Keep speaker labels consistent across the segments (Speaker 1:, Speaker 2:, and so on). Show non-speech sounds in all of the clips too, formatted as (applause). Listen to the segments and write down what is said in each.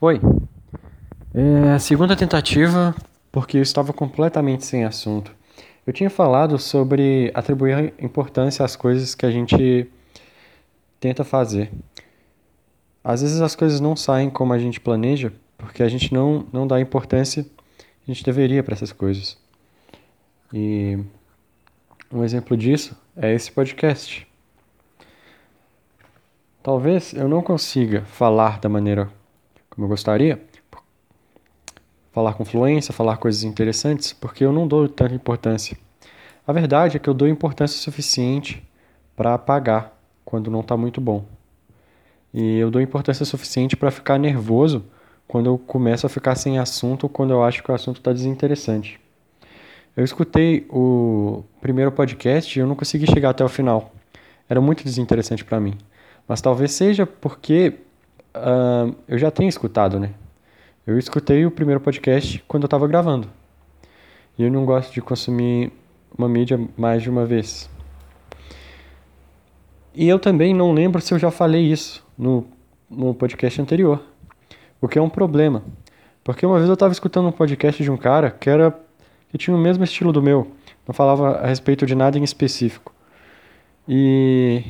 Speaker 1: Oi. É a segunda tentativa porque eu estava completamente sem assunto. Eu tinha falado sobre atribuir importância às coisas que a gente tenta fazer. Às vezes as coisas não saem como a gente planeja porque a gente não, não dá importância que a gente deveria para essas coisas. E um exemplo disso é esse podcast. Talvez eu não consiga falar da maneira como eu gostaria, falar com fluência, falar coisas interessantes, porque eu não dou tanta importância. A verdade é que eu dou importância suficiente para apagar quando não está muito bom. E eu dou importância suficiente para ficar nervoso quando eu começo a ficar sem assunto ou quando eu acho que o assunto está desinteressante. Eu escutei o primeiro podcast e eu não consegui chegar até o final. Era muito desinteressante para mim. Mas talvez seja porque uh, eu já tenho escutado, né? Eu escutei o primeiro podcast quando eu estava gravando. E eu não gosto de consumir uma mídia mais de uma vez. E eu também não lembro se eu já falei isso no, no podcast anterior. O que é um problema. Porque uma vez eu estava escutando um podcast de um cara que era que tinha o mesmo estilo do meu, não falava a respeito de nada em específico. E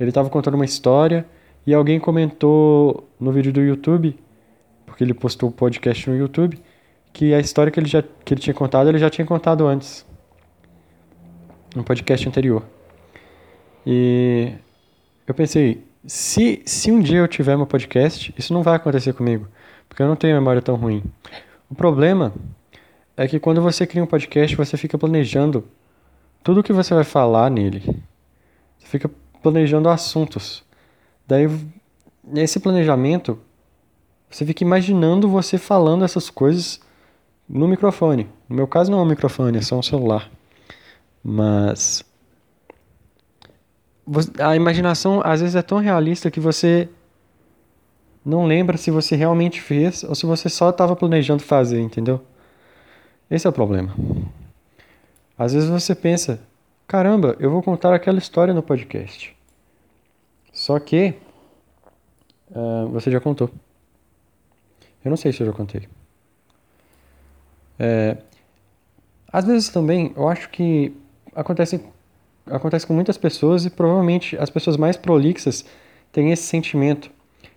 Speaker 1: ele estava contando uma história e alguém comentou no vídeo do YouTube, porque ele postou o podcast no YouTube, que a história que ele, já, que ele tinha contado, ele já tinha contado antes. No podcast anterior. E eu pensei, se, se um dia eu tiver meu podcast, isso não vai acontecer comigo, porque eu não tenho memória tão ruim. O problema é que quando você cria um podcast, você fica planejando tudo o que você vai falar nele. Você fica planejando assuntos. Daí, nesse planejamento, você fica imaginando você falando essas coisas no microfone. No meu caso, não é um microfone, é só um celular. Mas. A imaginação às vezes é tão realista que você não lembra se você realmente fez ou se você só estava planejando fazer, entendeu? Esse é o problema. Às vezes você pensa, caramba, eu vou contar aquela história no podcast. Só que uh, você já contou. Eu não sei se eu já contei. É, às vezes também eu acho que acontece, acontece com muitas pessoas e provavelmente as pessoas mais prolixas têm esse sentimento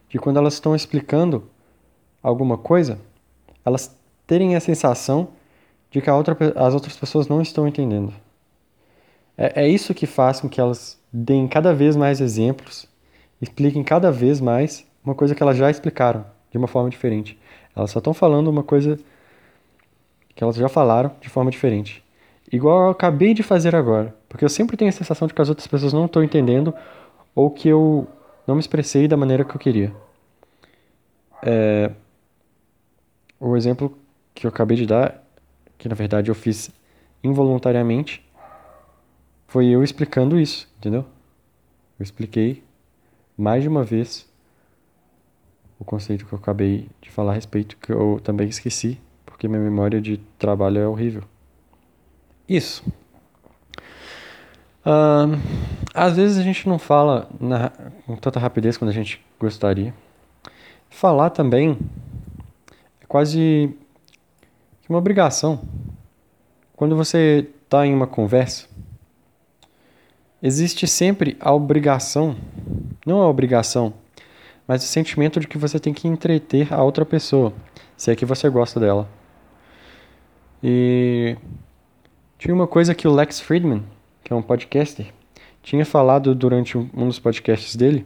Speaker 1: de quando elas estão explicando alguma coisa, elas terem a sensação de que outra, as outras pessoas não estão entendendo. É, é isso que faz com que elas deem cada vez mais exemplos expliquem cada vez mais uma coisa que elas já explicaram de uma forma diferente. Elas só estão falando uma coisa que elas já falaram de forma diferente. Igual eu acabei de fazer agora. Porque eu sempre tenho a sensação de que as outras pessoas não estão entendendo ou que eu não me expressei da maneira que eu queria. É... O exemplo que eu acabei de dar, que na verdade eu fiz involuntariamente, foi eu explicando isso, entendeu? Eu expliquei mais de uma vez o conceito que eu acabei de falar a respeito, que eu também esqueci, porque minha memória de trabalho é horrível. Isso. Uh, às vezes a gente não fala na, com tanta rapidez quando a gente gostaria. Falar também é quase uma obrigação. Quando você está em uma conversa, existe sempre a obrigação não a obrigação, mas o sentimento de que você tem que entreter a outra pessoa, se é que você gosta dela. E tinha uma coisa que o Lex Friedman, que é um podcaster, tinha falado durante um dos podcasts dele,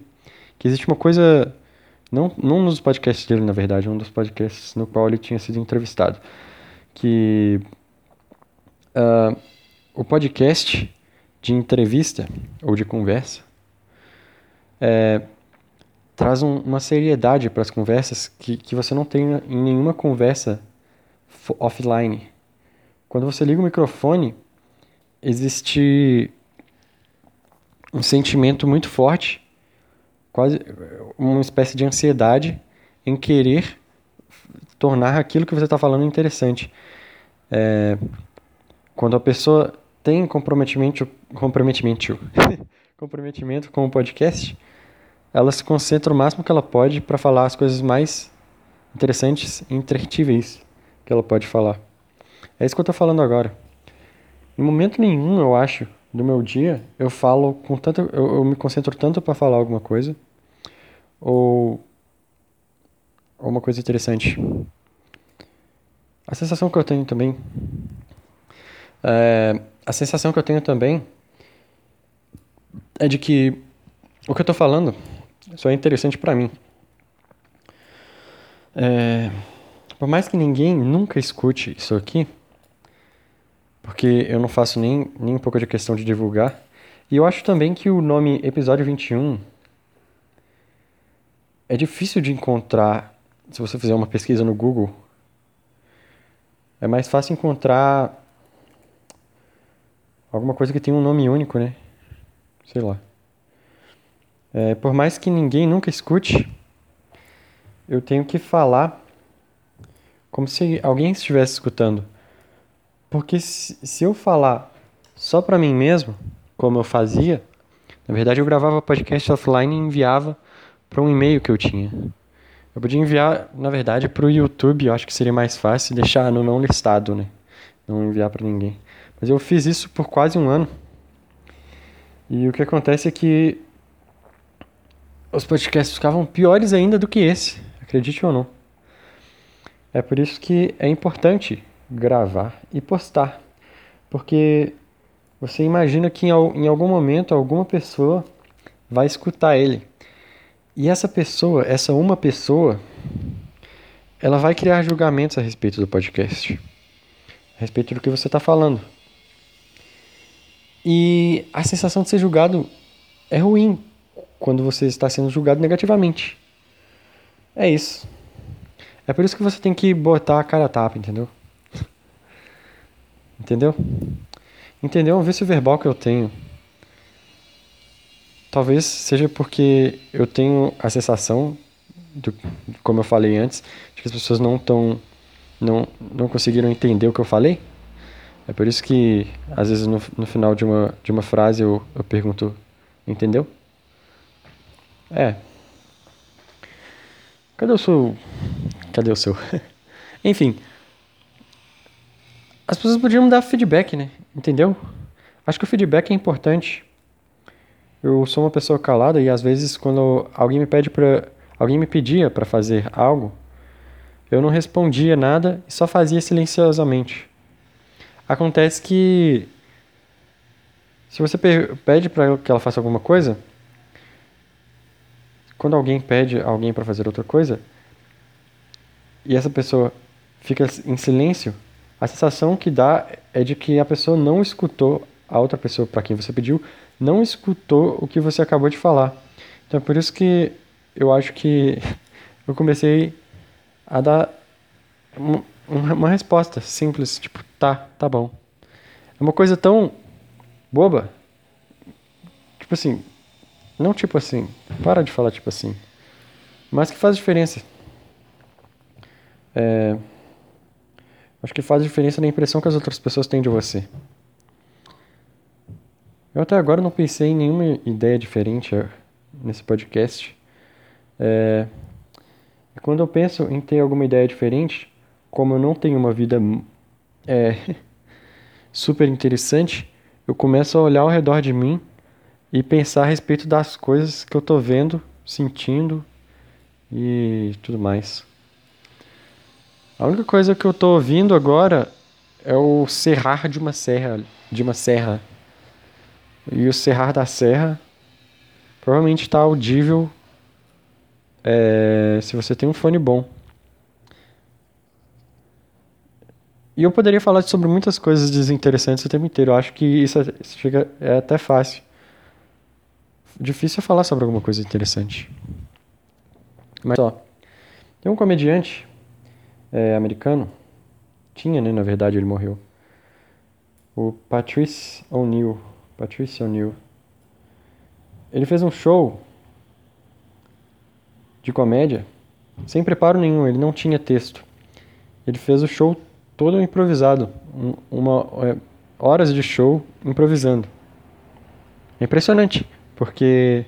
Speaker 1: que existe uma coisa não, não nos podcasts dele, na verdade, um dos podcasts no qual ele tinha sido entrevistado, que uh, o podcast de entrevista ou de conversa é, traz um, uma seriedade para as conversas que, que você não tem em nenhuma conversa offline. Quando você liga o microfone, existe um sentimento muito forte, quase uma espécie de ansiedade em querer tornar aquilo que você está falando interessante. É, quando a pessoa tem comprometimento, comprometimento, (laughs) comprometimento com o podcast, ela se concentra o máximo que ela pode para falar as coisas mais interessantes e intertíveis que ela pode falar. É isso que eu estou falando agora. Em momento nenhum, eu acho, do meu dia, eu falo com tanto. Eu, eu me concentro tanto para falar alguma coisa. Ou. Ou uma coisa interessante. A sensação que eu tenho também. É, a sensação que eu tenho também é de que o que eu estou falando só é interessante para mim. É, por mais que ninguém nunca escute isso aqui, porque eu não faço nem, nem um pouco de questão de divulgar, e eu acho também que o nome Episódio 21 é difícil de encontrar se você fizer uma pesquisa no Google. É mais fácil encontrar alguma coisa que tem um nome único, né? Sei lá. É, por mais que ninguém nunca escute, eu tenho que falar como se alguém estivesse escutando. Porque se, eu falar só para mim mesmo, como eu fazia, na verdade eu gravava podcast offline e enviava para um e-mail que eu tinha. Eu podia enviar, na verdade, para o YouTube, eu acho que seria mais fácil deixar no não listado, né? Não enviar para ninguém. Mas eu fiz isso por quase um ano. E o que acontece é que os podcasts ficavam piores ainda do que esse, acredite ou não. É por isso que é importante gravar e postar, porque você imagina que em algum momento alguma pessoa vai escutar ele. E essa pessoa, essa uma pessoa, ela vai criar julgamentos a respeito do podcast, a respeito do que você está falando. E a sensação de ser julgado é ruim, quando você está sendo julgado negativamente. É isso. É por isso que você tem que botar a cara a tapa, entendeu? (laughs) entendeu? Entendeu? É um vício verbal que eu tenho. Talvez seja porque eu tenho a sensação, do, como eu falei antes, de que as pessoas não estão. Não, não conseguiram entender o que eu falei. É por isso que, às vezes, no, no final de uma, de uma frase eu, eu pergunto: Entendeu? É. Cadê o seu. Cadê o seu? (laughs) Enfim. As pessoas podiam dar feedback, né? Entendeu? Acho que o feedback é importante. Eu sou uma pessoa calada e às vezes quando alguém me pede para alguém me pedia para fazer algo, eu não respondia nada e só fazia silenciosamente. Acontece que se você pede para que ela faça alguma coisa, quando alguém pede alguém para fazer outra coisa e essa pessoa fica em silêncio, a sensação que dá é de que a pessoa não escutou a outra pessoa para quem você pediu, não escutou o que você acabou de falar. Então é por isso que eu acho que (laughs) eu comecei a dar uma resposta simples, tipo, tá, tá bom. É uma coisa tão boba. Tipo assim, não tipo assim. Para de falar tipo assim. Mas que faz diferença. É, acho que faz diferença na impressão que as outras pessoas têm de você. Eu até agora não pensei em nenhuma ideia diferente é, nesse podcast. É, quando eu penso em ter alguma ideia diferente, como eu não tenho uma vida é, (laughs) super interessante, eu começo a olhar ao redor de mim e pensar a respeito das coisas que eu tô vendo, sentindo e tudo mais. A única coisa que eu tô ouvindo agora é o serrar de uma serra, de uma serra. E o serrar da serra provavelmente está audível é, se você tem um fone bom. E eu poderia falar sobre muitas coisas desinteressantes o tempo inteiro. Eu acho que isso, é, fica, é até fácil difícil falar sobre alguma coisa interessante. Mas ó, tem um comediante é, americano, tinha, né? Na verdade, ele morreu. O Patrice O'Neill. Patrice O'Neill. Ele fez um show de comédia sem preparo nenhum, ele não tinha texto. Ele fez o show todo improvisado, uma é, horas de show improvisando. É impressionante. Porque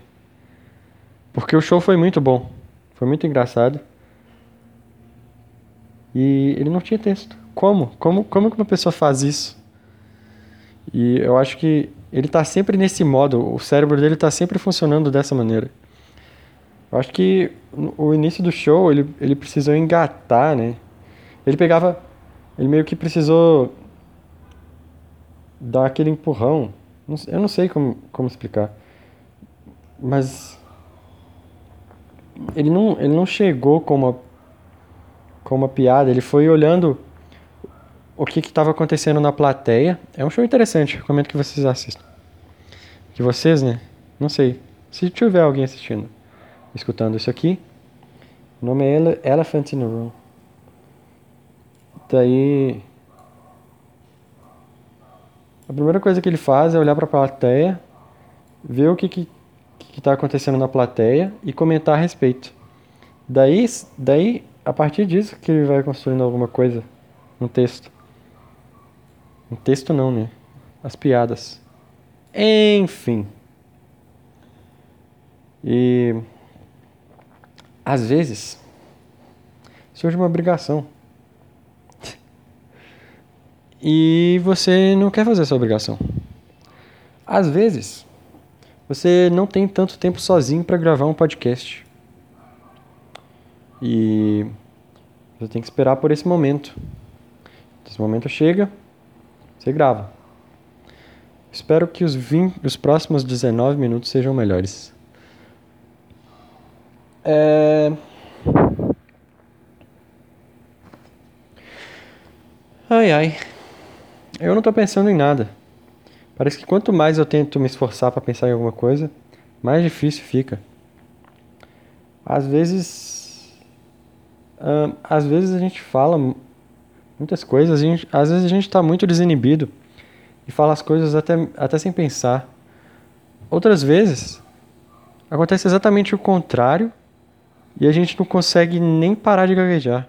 Speaker 1: porque o show foi muito bom. Foi muito engraçado. E ele não tinha texto. Como? Como, como que uma pessoa faz isso? E eu acho que ele está sempre nesse modo, o cérebro dele está sempre funcionando dessa maneira. Eu acho que o início do show ele, ele precisou engatar, né? Ele pegava. Ele meio que precisou dar aquele empurrão. Eu não sei como, como explicar. Mas. Ele não, ele não chegou com uma, com uma piada, ele foi olhando o que estava acontecendo na plateia. É um show interessante, recomendo que vocês assistam. Que vocês, né? Não sei. Se tiver alguém assistindo, escutando isso aqui, o nome é Ele Elephant in the Room. Daí. A primeira coisa que ele faz é olhar para a plateia, ver o que que está acontecendo na plateia e comentar a respeito. Daí, daí, a partir disso que ele vai construindo alguma coisa, um texto. Um texto não, né? As piadas. Enfim. E às vezes surge uma obrigação. E você não quer fazer essa obrigação. Às vezes, você não tem tanto tempo sozinho para gravar um podcast. E você tem que esperar por esse momento. Esse momento chega, você grava. Espero que os, 20, os próximos 19 minutos sejam melhores. É... Ai ai. Eu não tô pensando em nada. Parece que quanto mais eu tento me esforçar para pensar em alguma coisa, mais difícil fica. Às vezes. Uh, às vezes a gente fala muitas coisas, gente, às vezes a gente está muito desinibido e fala as coisas até, até sem pensar. Outras vezes acontece exatamente o contrário e a gente não consegue nem parar de gaguejar.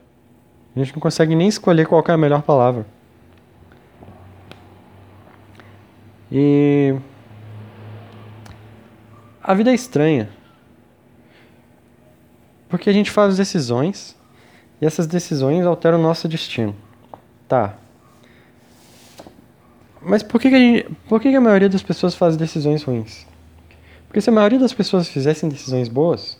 Speaker 1: A gente não consegue nem escolher qual é a melhor palavra. E a vida é estranha. Porque a gente faz decisões e essas decisões alteram o nosso destino. Tá. Mas por que, que, a, gente, por que, que a maioria das pessoas faz decisões ruins? Porque se a maioria das pessoas fizessem decisões boas,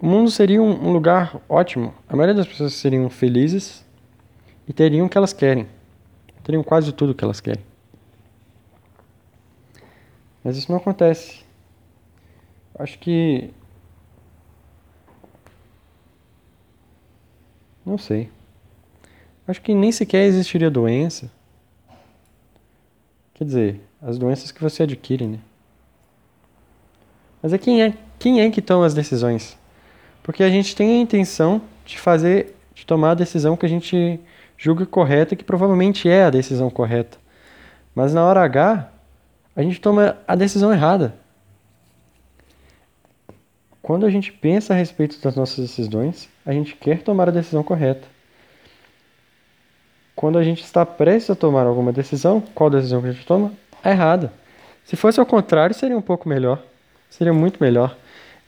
Speaker 1: o mundo seria um, um lugar ótimo. A maioria das pessoas seriam felizes e teriam o que elas querem. Teriam quase tudo o que elas querem. Mas isso não acontece. Acho que. Não sei. Acho que nem sequer existiria doença. Quer dizer, as doenças que você adquire, né? Mas é quem é, quem é que toma as decisões? Porque a gente tem a intenção de fazer, de tomar a decisão que a gente julga correta, que provavelmente é a decisão correta. Mas na hora H, a gente toma a decisão errada. Quando a gente pensa a respeito das nossas decisões, a gente quer tomar a decisão correta. Quando a gente está prestes a tomar alguma decisão, qual decisão que a gente toma? A errada. Se fosse ao contrário, seria um pouco melhor. Seria muito melhor.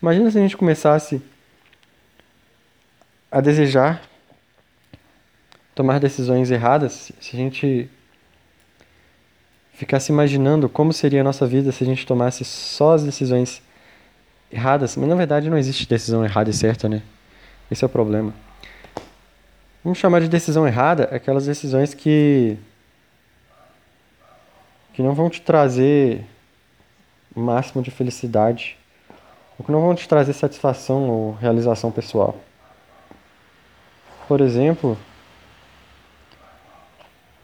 Speaker 1: Imagina se a gente começasse a desejar tomar decisões erradas, se a gente ficar se imaginando como seria a nossa vida se a gente tomasse só as decisões erradas. Mas na verdade não existe decisão errada e certa, né? Esse é o problema. Vamos chamar de decisão errada aquelas decisões que que não vão te trazer o máximo de felicidade, ou que não vão te trazer satisfação ou realização pessoal. Por exemplo,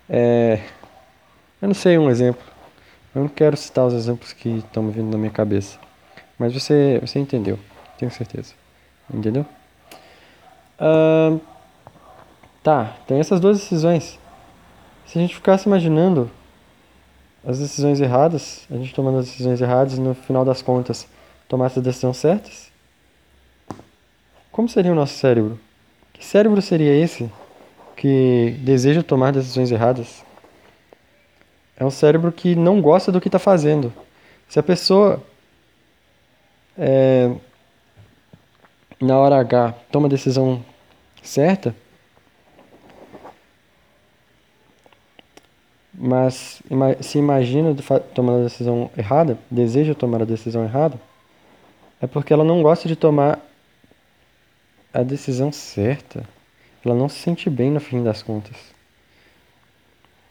Speaker 1: é, eu não sei um exemplo. Eu não quero citar os exemplos que estão vindo na minha cabeça. Mas você, você entendeu, tenho certeza. Entendeu? Uh, tá, tem essas duas decisões. Se a gente ficasse imaginando as decisões erradas, a gente tomando as decisões erradas e no final das contas tomasse as decisões certas, como seria o nosso cérebro? Que cérebro seria esse que deseja tomar decisões erradas? É um cérebro que não gosta do que está fazendo. Se a pessoa, é, na hora H, toma a decisão certa, mas se imagina tomando a decisão errada, deseja tomar a decisão errada, é porque ela não gosta de tomar a decisão certa. Ela não se sente bem no fim das contas.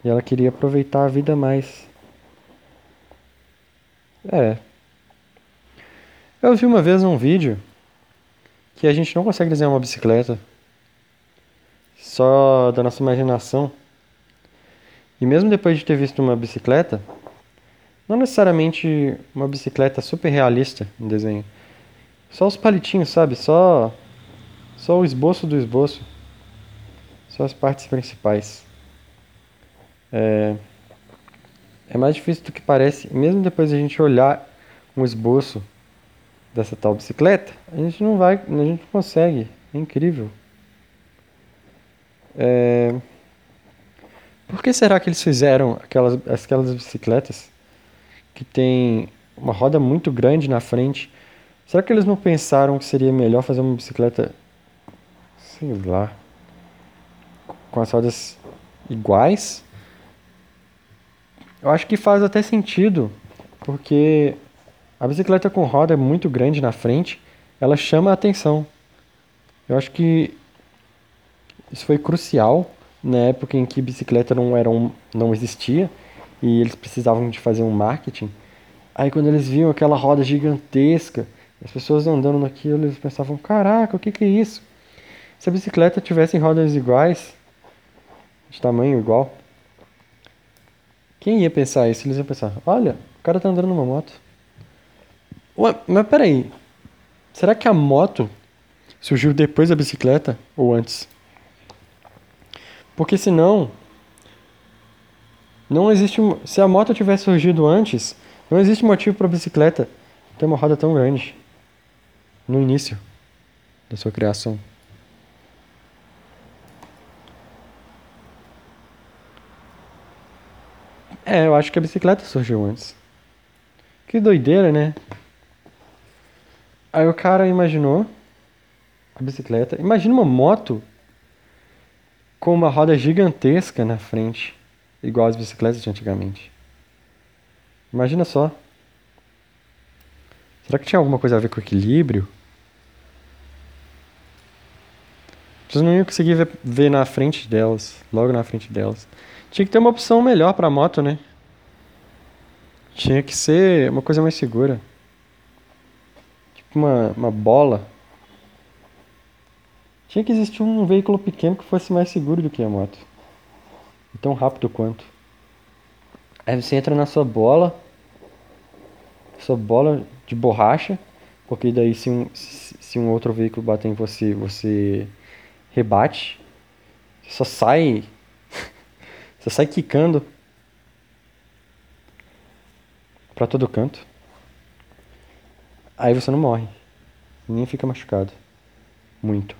Speaker 1: E ela queria aproveitar a vida mais. É. Eu vi uma vez um vídeo que a gente não consegue desenhar uma bicicleta só da nossa imaginação. E mesmo depois de ter visto uma bicicleta, não necessariamente uma bicicleta super realista no desenho, só os palitinhos, sabe? Só só o esboço do esboço. Só as partes principais. É, é mais difícil do que parece, mesmo depois de a gente olhar um esboço dessa tal bicicleta, a gente não vai, a gente consegue. É incrível. É... Por que será que eles fizeram aquelas, aquelas bicicletas que tem uma roda muito grande na frente? Será que eles não pensaram que seria melhor fazer uma bicicleta, sei lá, com as rodas iguais? Eu acho que faz até sentido, porque a bicicleta com roda muito grande na frente, ela chama a atenção. Eu acho que isso foi crucial na época em que bicicleta não, era um, não existia e eles precisavam de fazer um marketing. Aí quando eles viam aquela roda gigantesca, as pessoas andando naquilo, eles pensavam, caraca, o que, que é isso? Se a bicicleta tivesse rodas iguais, de tamanho igual, quem ia pensar isso? Eles iam pensar, olha, o cara tá andando numa moto. Ué, mas peraí, será que a moto surgiu depois da bicicleta ou antes? Porque senão, não existe. Se a moto tivesse surgido antes, não existe motivo para a bicicleta ter uma roda tão grande no início da sua criação. É, eu acho que a bicicleta surgiu antes. Que doideira, né? Aí o cara imaginou a bicicleta. Imagina uma moto com uma roda gigantesca na frente, igual as bicicletas de antigamente. Imagina só. Será que tinha alguma coisa a ver com equilíbrio? Vocês não iam conseguir ver, ver na frente delas, logo na frente delas. Tinha que ter uma opção melhor para moto, né? Tinha que ser uma coisa mais segura. Tipo uma, uma bola tinha que existir um veículo pequeno que fosse mais seguro do que a moto. E tão rápido quanto. Aí você entra na sua bola. Sua bola de borracha. Porque daí se um, se um outro veículo bater em você, você rebate. Você só sai. Você sai quicando. Pra todo canto. Aí você não morre. Nem fica machucado. Muito.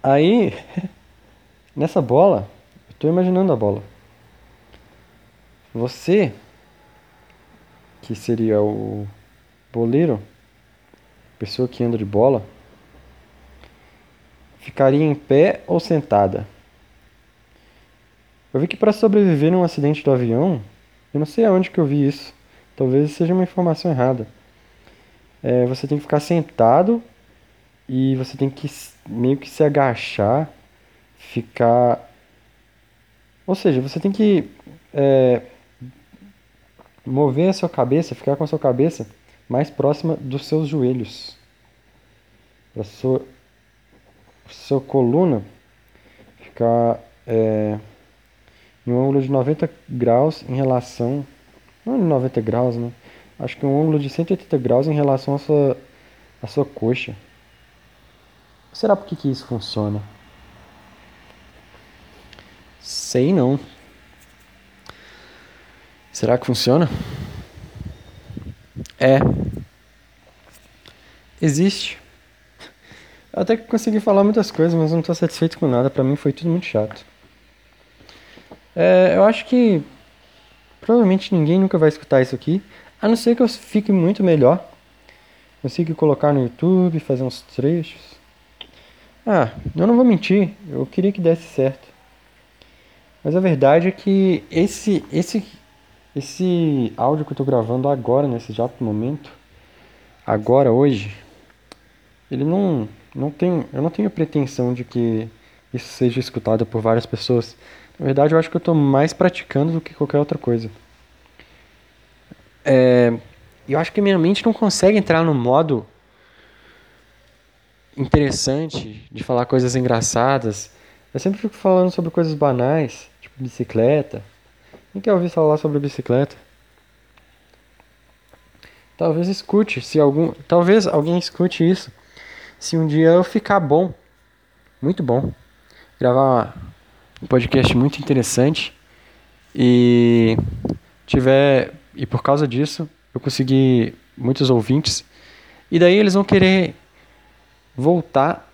Speaker 1: Aí, (laughs) nessa bola, eu tô imaginando a bola. Você, que seria o boleiro, pessoa que anda de bola, ficaria em pé ou sentada? Eu vi que para sobreviver num acidente do avião, eu não sei aonde que eu vi isso. Talvez seja uma informação errada. É, você tem que ficar sentado e você tem que meio que se agachar, ficar. Ou seja, você tem que é, mover a sua cabeça, ficar com a sua cabeça mais próxima dos seus joelhos. Para sua, sua coluna ficar é, em um ângulo de 90 graus em relação. Não 90 graus, né? Acho que um ângulo de 180 graus em relação à sua, à sua coxa. Será por que, que isso funciona? Sei não. Será que funciona? É. Existe. Até que consegui falar muitas coisas, mas não estou satisfeito com nada. Para mim foi tudo muito chato. É, eu acho que provavelmente ninguém nunca vai escutar isso aqui, a não ser que eu fique muito melhor. Consiga colocar no YouTube, fazer uns trechos. Ah, eu não vou mentir, eu queria que desse certo. Mas a verdade é que esse, esse, esse áudio que eu tô gravando agora, nesse exato momento, agora, hoje, ele não, não tem, eu não tenho pretensão de que isso seja escutado por várias pessoas. Na verdade, eu acho que eu tô mais praticando do que qualquer outra coisa. É, eu acho que minha mente não consegue entrar no modo interessante de falar coisas engraçadas. Eu sempre fico falando sobre coisas banais, tipo bicicleta. Quem quer ouvir falar sobre bicicleta? Talvez escute, se algum, talvez alguém escute isso. Se um dia eu ficar bom, muito bom, gravar um podcast muito interessante e tiver e por causa disso eu consegui muitos ouvintes e daí eles vão querer voltar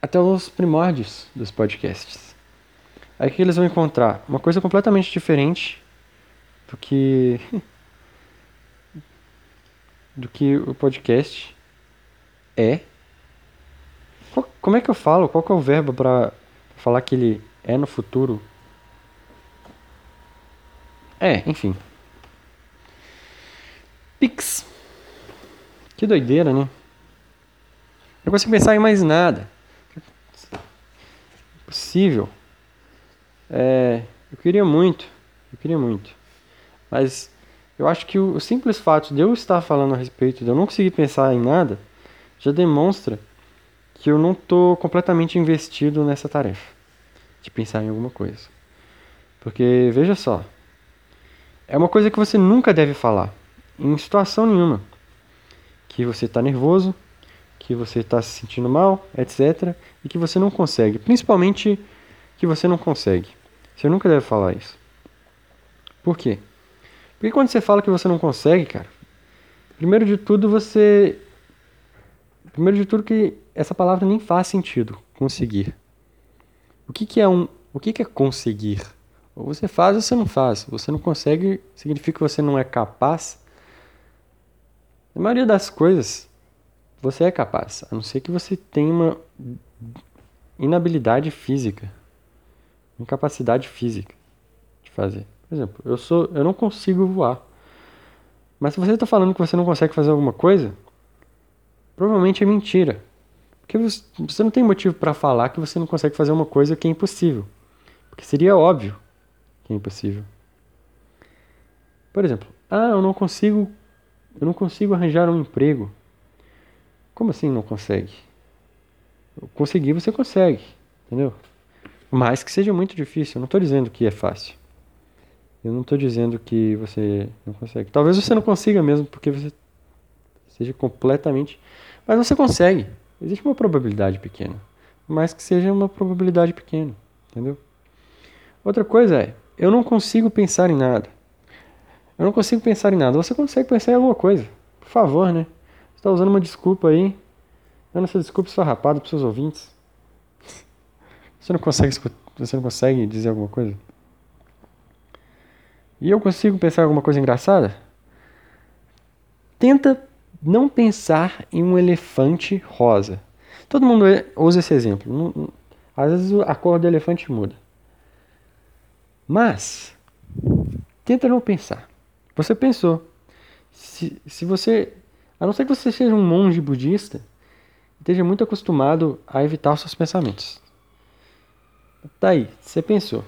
Speaker 1: até os primórdios dos podcasts. Aí que eles vão encontrar uma coisa completamente diferente do que (laughs) do que o podcast é. Como é que eu falo? Qual que é o verbo para falar que ele é no futuro? É, enfim. Pix. Que doideira, né? Não consigo pensar em mais nada. Impossível. É, eu queria muito. Eu queria muito. Mas eu acho que o, simples fato de eu estar falando a respeito, de eu não conseguir pensar em nada, já demonstra que eu não estou completamente investido nessa tarefa de pensar em alguma coisa. Porque, veja só, é uma coisa que você nunca deve falar, em situação nenhuma. Que você está nervoso, que você está se sentindo mal, etc. E que você não consegue. Principalmente que você não consegue. Você nunca deve falar isso. Por quê? Porque quando você fala que você não consegue, cara, primeiro de tudo você. Primeiro de tudo que essa palavra nem faz sentido, conseguir. O que, que é um. O que, que é conseguir? Ou você faz ou você não faz. Você não consegue significa que você não é capaz. A maioria das coisas, você é capaz, a não ser que você tenha uma inabilidade física, incapacidade física de fazer. Por exemplo, eu sou, eu não consigo voar. Mas se você está falando que você não consegue fazer alguma coisa, provavelmente é mentira. Porque você não tem motivo para falar que você não consegue fazer uma coisa que é impossível. Porque seria óbvio que é impossível. Por exemplo, ah, eu não consigo, eu não consigo arranjar um emprego. Como assim não consegue? Conseguir você consegue, entendeu? Mas que seja muito difícil. Eu não estou dizendo que é fácil. Eu não estou dizendo que você não consegue. Talvez você não consiga mesmo, porque você seja completamente. Mas você consegue. Existe uma probabilidade pequena. Mas que seja uma probabilidade pequena, entendeu? Outra coisa é, eu não consigo pensar em nada. Eu não consigo pensar em nada. Você consegue pensar em alguma coisa. Por favor, né? está usando uma desculpa aí. Dando essa desculpa esfarrapada para seus ouvintes. Você não consegue você não consegue dizer alguma coisa? E eu consigo pensar em alguma coisa engraçada? Tenta não pensar em um elefante rosa. Todo mundo usa esse exemplo. Às vezes a cor do elefante muda. Mas, tenta não pensar. Você pensou. Se, se você a não ser que você seja um monge budista, esteja muito acostumado a evitar os seus pensamentos. Tá aí, você pensou.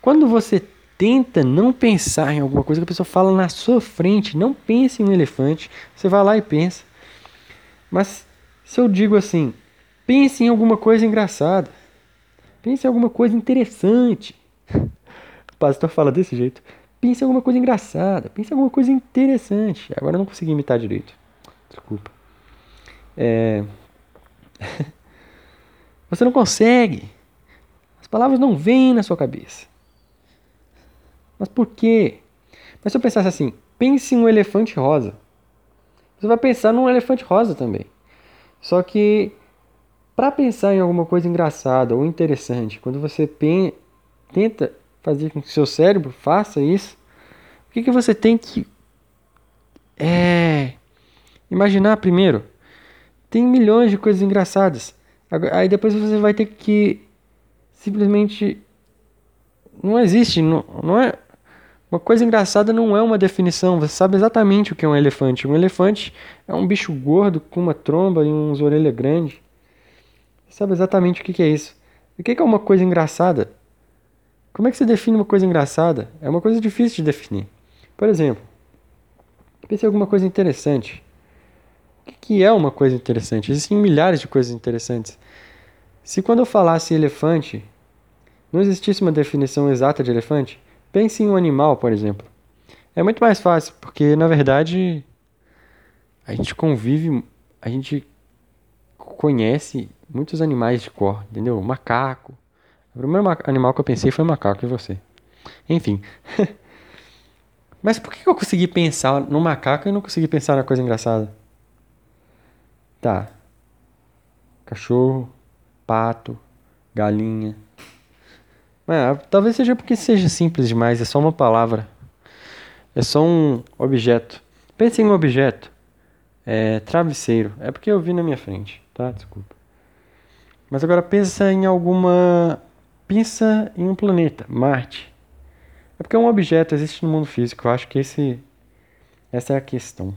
Speaker 1: Quando você tenta não pensar em alguma coisa que a pessoa fala na sua frente, não pense em um elefante, você vai lá e pensa. Mas se eu digo assim, pense em alguma coisa engraçada, pense em alguma coisa interessante. (laughs) O pastor fala desse jeito. Pense em alguma coisa engraçada, pense em alguma coisa interessante. Agora eu não consegui imitar direito. Desculpa. É... (laughs) Você não consegue. As palavras não vêm na sua cabeça. Mas por quê? Mas se eu pensasse assim, pense em um elefante rosa. Você vai pensar num elefante rosa também. Só que para pensar em alguma coisa engraçada ou interessante, quando você tenta fazer com que seu cérebro faça isso, o que, que você tem que é imaginar primeiro. Tem milhões de coisas engraçadas. Aí depois você vai ter que simplesmente não existe, não, não é. Uma coisa engraçada não é uma definição. Você sabe exatamente o que é um elefante. Um elefante é um bicho gordo com uma tromba e uns orelhas grandes. Você sabe exatamente o que é isso. O que é uma coisa engraçada? Como é que você define uma coisa engraçada? É uma coisa difícil de definir. Por exemplo, pense em alguma coisa interessante. O que é uma coisa interessante? Existem milhares de coisas interessantes. Se quando eu falasse elefante, não existisse uma definição exata de elefante, pense em um animal, por exemplo. É muito mais fácil, porque na verdade a gente convive, a gente conhece muitos animais de cor, entendeu? Macaco. O primeiro animal que eu pensei foi macaco e você. Enfim. (laughs) Mas por que eu consegui pensar no macaco e não consegui pensar na coisa engraçada? Tá. Cachorro, pato, galinha. É, talvez seja porque seja simples demais, é só uma palavra. É só um objeto. Pense em um objeto. É, travesseiro. É porque eu vi na minha frente, tá? Desculpa. Mas agora pensa em alguma. Pensa em um planeta, Marte. É porque um objeto existe no mundo físico. Eu acho que esse, essa é a questão.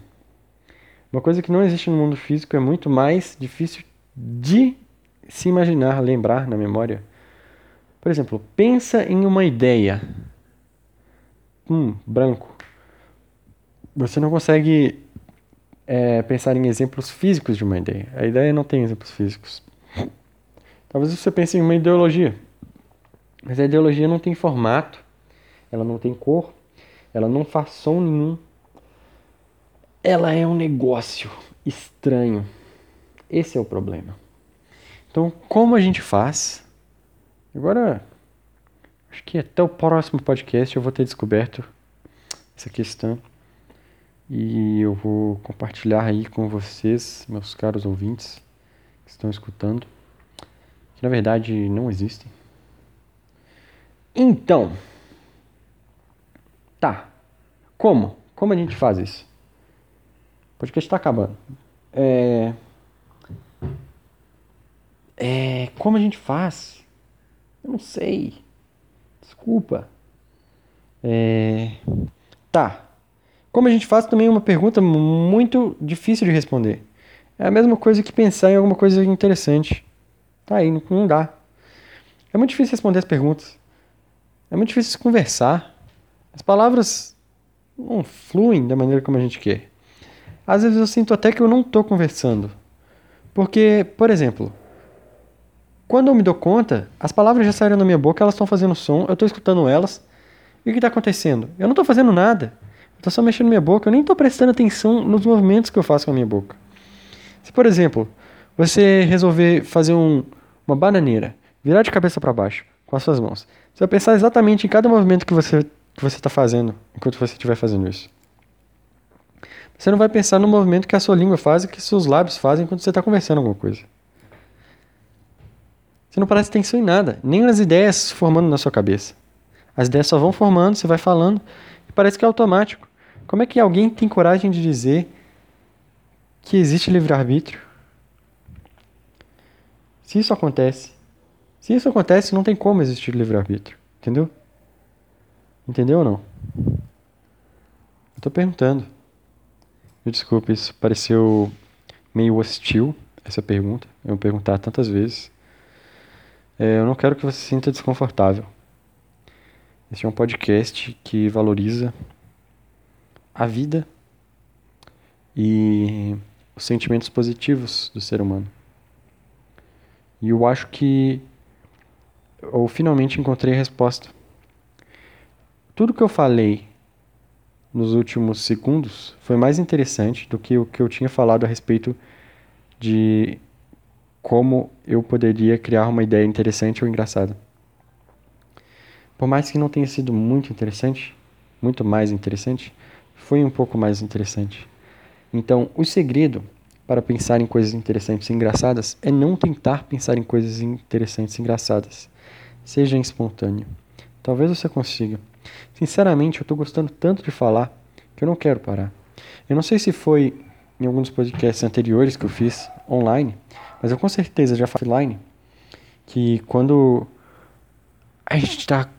Speaker 1: Uma coisa que não existe no mundo físico é muito mais difícil de se imaginar, lembrar na memória. Por exemplo, pensa em uma ideia. Hum, branco. Você não consegue é, pensar em exemplos físicos de uma ideia. A ideia não tem exemplos físicos. Talvez você pense em uma ideologia. Mas a ideologia não tem formato, ela não tem cor, ela não faz som nenhum. Ela é um negócio estranho. Esse é o problema. Então, como a gente faz? Agora, acho que até o próximo podcast eu vou ter descoberto essa questão e eu vou compartilhar aí com vocês, meus caros ouvintes que estão escutando, que na verdade não existem. Então, tá. Como? Como a gente faz isso? O podcast está acabando. É, é, como a gente faz? Eu não sei. Desculpa. É, tá. Como a gente faz também uma pergunta muito difícil de responder. É a mesma coisa que pensar em alguma coisa interessante. Tá aí, não dá. É muito difícil responder as perguntas. É muito difícil conversar. As palavras não fluem da maneira como a gente quer. Às vezes eu sinto até que eu não estou conversando. Porque, por exemplo, quando eu me dou conta, as palavras já saíram da minha boca, elas estão fazendo som, eu estou escutando elas. E o que está acontecendo? Eu não estou fazendo nada. Eu estou só mexendo minha boca, eu nem estou prestando atenção nos movimentos que eu faço com a minha boca. Se, por exemplo, você resolver fazer um, uma bananeira, virar de cabeça para baixo com as suas mãos, você vai pensar exatamente em cada movimento que você que você está fazendo enquanto você estiver fazendo isso. Você não vai pensar no movimento que a sua língua faz e que seus lábios fazem enquanto você está conversando alguma coisa. Você não presta atenção em nada, nem nas ideias se formando na sua cabeça. As ideias só vão formando, você vai falando e parece que é automático. Como é que alguém tem coragem de dizer que existe livre-arbítrio? Se isso acontece, se isso acontece, não tem como existir livre-arbítrio, entendeu? Entendeu ou não? Eu perguntando. Me desculpe, isso pareceu meio hostil, essa pergunta. Eu perguntar tantas vezes. É, eu não quero que você se sinta desconfortável. Este é um podcast que valoriza a vida e os sentimentos positivos do ser humano. E eu acho que eu finalmente encontrei a resposta. Tudo que eu falei nos últimos segundos foi mais interessante do que o que eu tinha falado a respeito de como eu poderia criar uma ideia interessante ou engraçada. Por mais que não tenha sido muito interessante, muito mais interessante, foi um pouco mais interessante. Então, o segredo para pensar em coisas interessantes e engraçadas é não tentar pensar em coisas interessantes e engraçadas. Seja espontâneo. Talvez você consiga. Sinceramente, eu estou gostando tanto de falar que eu não quero parar. Eu não sei se foi em alguns podcasts anteriores que eu fiz online, mas eu com certeza já falei online que quando a gente está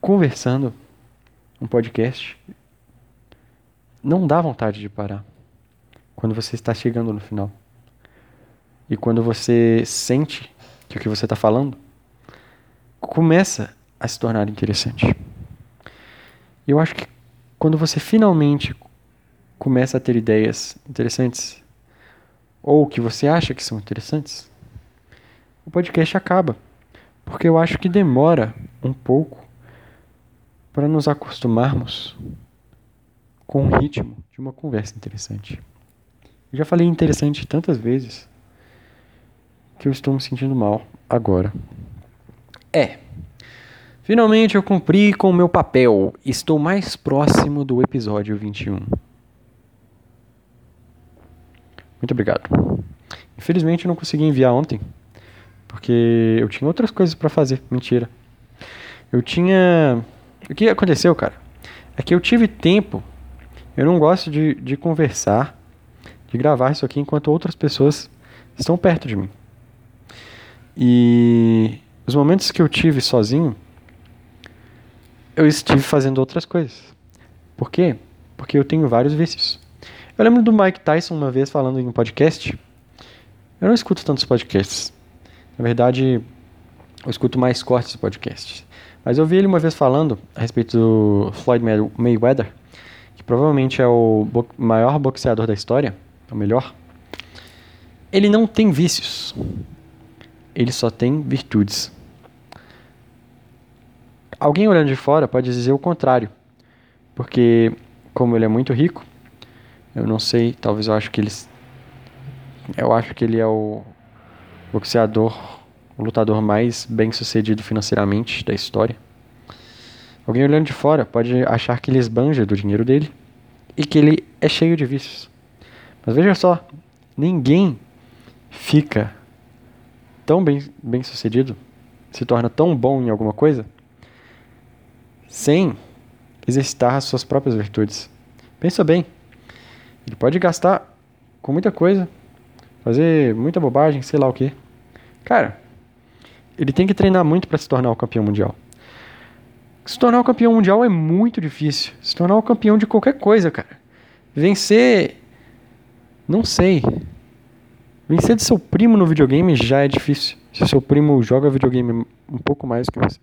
Speaker 1: conversando um podcast, não dá vontade de parar quando você está chegando no final. E quando você sente que o que você está falando começa a se tornar interessante. Eu acho que quando você finalmente começa a ter ideias interessantes, ou que você acha que são interessantes, o podcast acaba. Porque eu acho que demora um pouco para nos acostumarmos com o ritmo de uma conversa interessante. Eu já falei interessante tantas vezes que eu estou me sentindo mal agora. É. Finalmente eu cumpri com o meu papel. Estou mais próximo do episódio 21. Muito obrigado. Infelizmente eu não consegui enviar ontem, porque eu tinha outras coisas para fazer. Mentira. Eu tinha. O que aconteceu, cara? É que eu tive tempo. Eu não gosto de, de conversar, de gravar isso aqui enquanto outras pessoas estão perto de mim. E os momentos que eu tive sozinho, eu estive fazendo outras coisas. Por quê? Porque eu tenho vários vícios. Eu lembro do Mike Tyson uma vez falando em um podcast. Eu não escuto tantos podcasts. Na verdade, eu escuto mais cortes de podcasts. Mas eu vi ele uma vez falando a respeito do Floyd Mayweather, que provavelmente é o bo maior boxeador da história, o melhor. Ele não tem vícios. Ele só tem virtudes. Alguém olhando de fora pode dizer o contrário. Porque como ele é muito rico, eu não sei, talvez eu acho que eles. Eu acho que ele é o boxeador, o lutador mais bem sucedido financeiramente da história. Alguém olhando de fora pode achar que ele esbanja do dinheiro dele e que ele é cheio de vícios. Mas veja só, ninguém fica tão bem, bem sucedido, se torna tão bom em alguma coisa, sem exercitar as suas próprias virtudes. Pensa bem. Ele pode gastar com muita coisa, fazer muita bobagem, sei lá o que. Cara, ele tem que treinar muito para se tornar o campeão mundial. Se tornar o campeão mundial é muito difícil. Se tornar o campeão de qualquer coisa, cara. Vencer. Não sei. Vencer de seu primo no videogame já é difícil. Se seu primo joga videogame um pouco mais que você.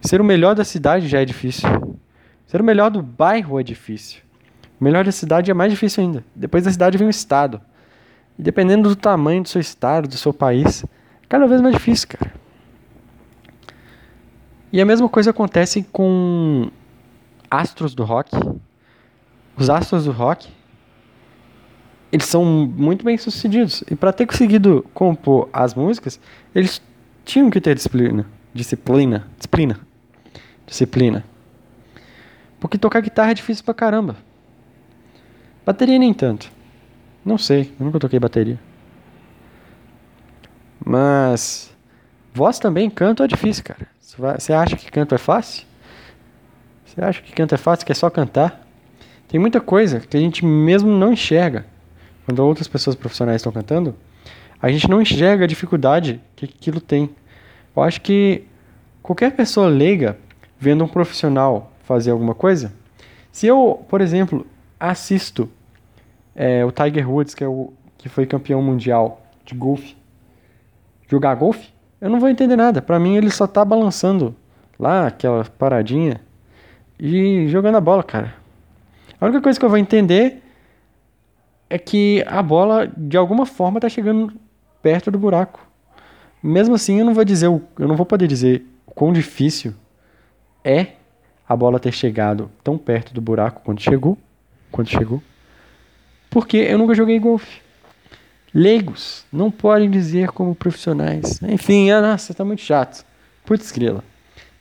Speaker 1: Ser o melhor da cidade já é difícil. Ser o melhor do bairro é difícil. Melhor da cidade é mais difícil ainda. Depois da cidade vem o estado. E dependendo do tamanho do seu estado, do seu país, é cada vez mais difícil, cara. E a mesma coisa acontece com astros do rock. Os astros do rock, eles são muito bem sucedidos. E para ter conseguido compor as músicas, eles tinham que ter disciplina, disciplina, disciplina, disciplina. Porque tocar guitarra é difícil pra caramba. Bateria nem tanto. Não sei, eu nunca toquei bateria. Mas voz também, canto é difícil, cara. Você acha que canto é fácil? Você acha que canto é fácil, que é só cantar? Tem muita coisa que a gente mesmo não enxerga. Quando outras pessoas profissionais estão cantando, a gente não enxerga a dificuldade que aquilo tem. Eu acho que qualquer pessoa leiga vendo um profissional fazer alguma coisa, se eu, por exemplo, assisto é, o Tiger Woods, que, é o, que foi campeão mundial de golfe, jogar golfe, eu não vou entender nada. Para mim, ele só tá balançando lá, aquela paradinha, e jogando a bola, cara. A única coisa que eu vou entender é que a bola, de alguma forma, tá chegando perto do buraco. Mesmo assim, eu não vou dizer, eu não vou poder dizer o quão difícil é a bola ter chegado tão perto do buraco quando chegou, quando chegou. Porque eu nunca joguei golfe. Leigos não podem dizer como profissionais. Enfim, ah, nossa, tá muito chato. Putz, grila.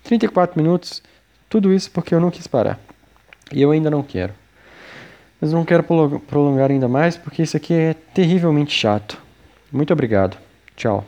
Speaker 1: 34 minutos, tudo isso porque eu não quis parar. E eu ainda não quero. Mas não quero prolongar ainda mais porque isso aqui é terrivelmente chato. Muito obrigado. Tchau.